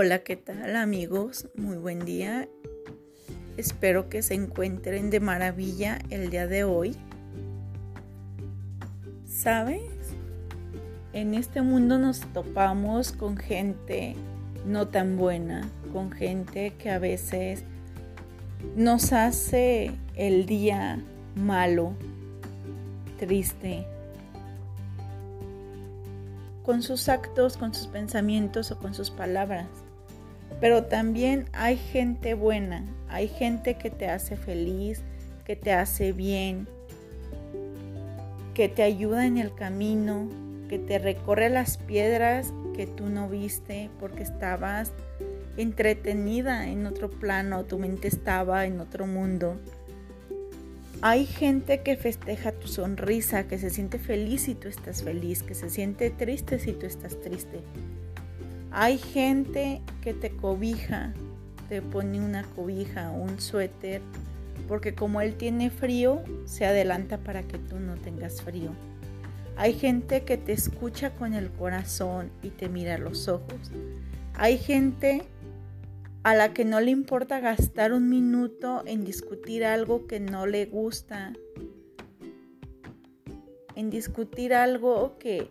Hola, ¿qué tal amigos? Muy buen día. Espero que se encuentren de maravilla el día de hoy. ¿Sabes? En este mundo nos topamos con gente no tan buena, con gente que a veces nos hace el día malo, triste, con sus actos, con sus pensamientos o con sus palabras. Pero también hay gente buena, hay gente que te hace feliz, que te hace bien, que te ayuda en el camino, que te recorre las piedras que tú no viste porque estabas entretenida en otro plano, tu mente estaba en otro mundo. Hay gente que festeja tu sonrisa, que se siente feliz si tú estás feliz, que se siente triste si tú estás triste. Hay gente que te cobija, te pone una cobija, un suéter, porque como él tiene frío, se adelanta para que tú no tengas frío. Hay gente que te escucha con el corazón y te mira los ojos. Hay gente a la que no le importa gastar un minuto en discutir algo que no le gusta, en discutir algo que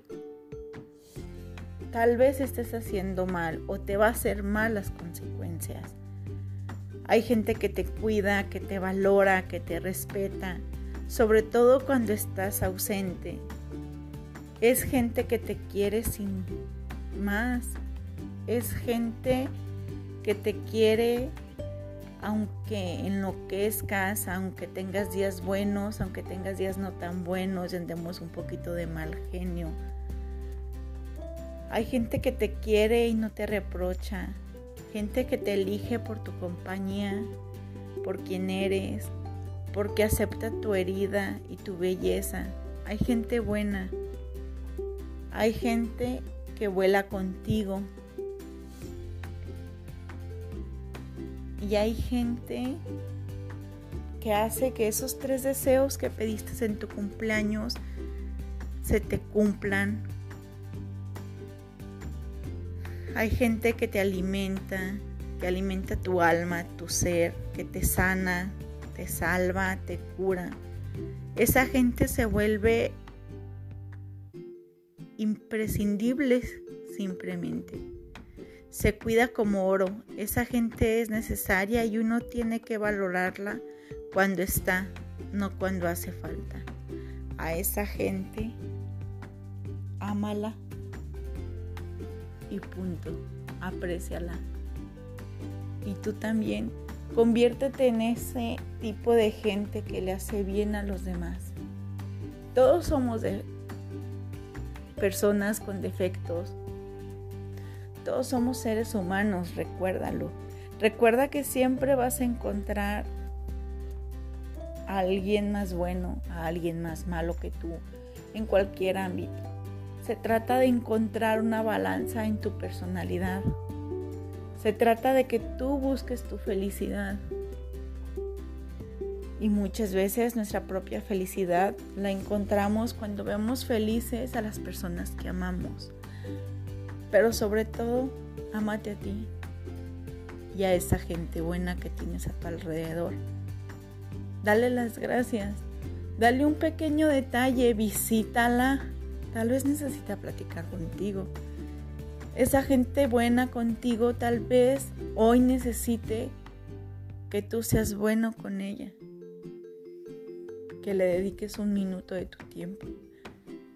tal vez estés haciendo mal o te va a hacer mal las consecuencias. Hay gente que te cuida, que te valora, que te respeta, sobre todo cuando estás ausente. Es gente que te quiere sin más. Es gente que te quiere aunque enloquezcas, aunque tengas días buenos, aunque tengas días no tan buenos y andemos un poquito de mal genio. Hay gente que te quiere y no te reprocha, gente que te elige por tu compañía, por quien eres, porque acepta tu herida y tu belleza. Hay gente buena, hay gente que vuela contigo, Y hay gente que hace que esos tres deseos que pediste en tu cumpleaños se te cumplan. Hay gente que te alimenta, que alimenta tu alma, tu ser, que te sana, te salva, te cura. Esa gente se vuelve imprescindible simplemente se cuida como oro. Esa gente es necesaria y uno tiene que valorarla cuando está, no cuando hace falta. A esa gente, ámala y punto. Apréciala. Y tú también, conviértete en ese tipo de gente que le hace bien a los demás. Todos somos personas con defectos, todos somos seres humanos, recuérdalo. Recuerda que siempre vas a encontrar a alguien más bueno, a alguien más malo que tú, en cualquier ámbito. Se trata de encontrar una balanza en tu personalidad. Se trata de que tú busques tu felicidad. Y muchas veces nuestra propia felicidad la encontramos cuando vemos felices a las personas que amamos. Pero sobre todo, amate a ti y a esa gente buena que tienes a tu alrededor. Dale las gracias. Dale un pequeño detalle, visítala. Tal vez necesita platicar contigo. Esa gente buena contigo tal vez hoy necesite que tú seas bueno con ella. Que le dediques un minuto de tu tiempo.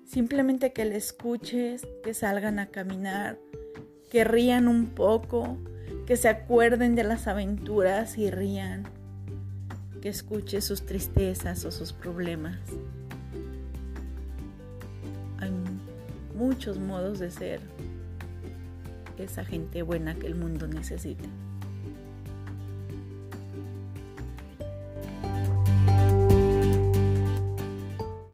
Simplemente que le escuches, que salgan a caminar, que rían un poco, que se acuerden de las aventuras y rían, que escuches sus tristezas o sus problemas. Muchos modos de ser esa gente buena que el mundo necesita.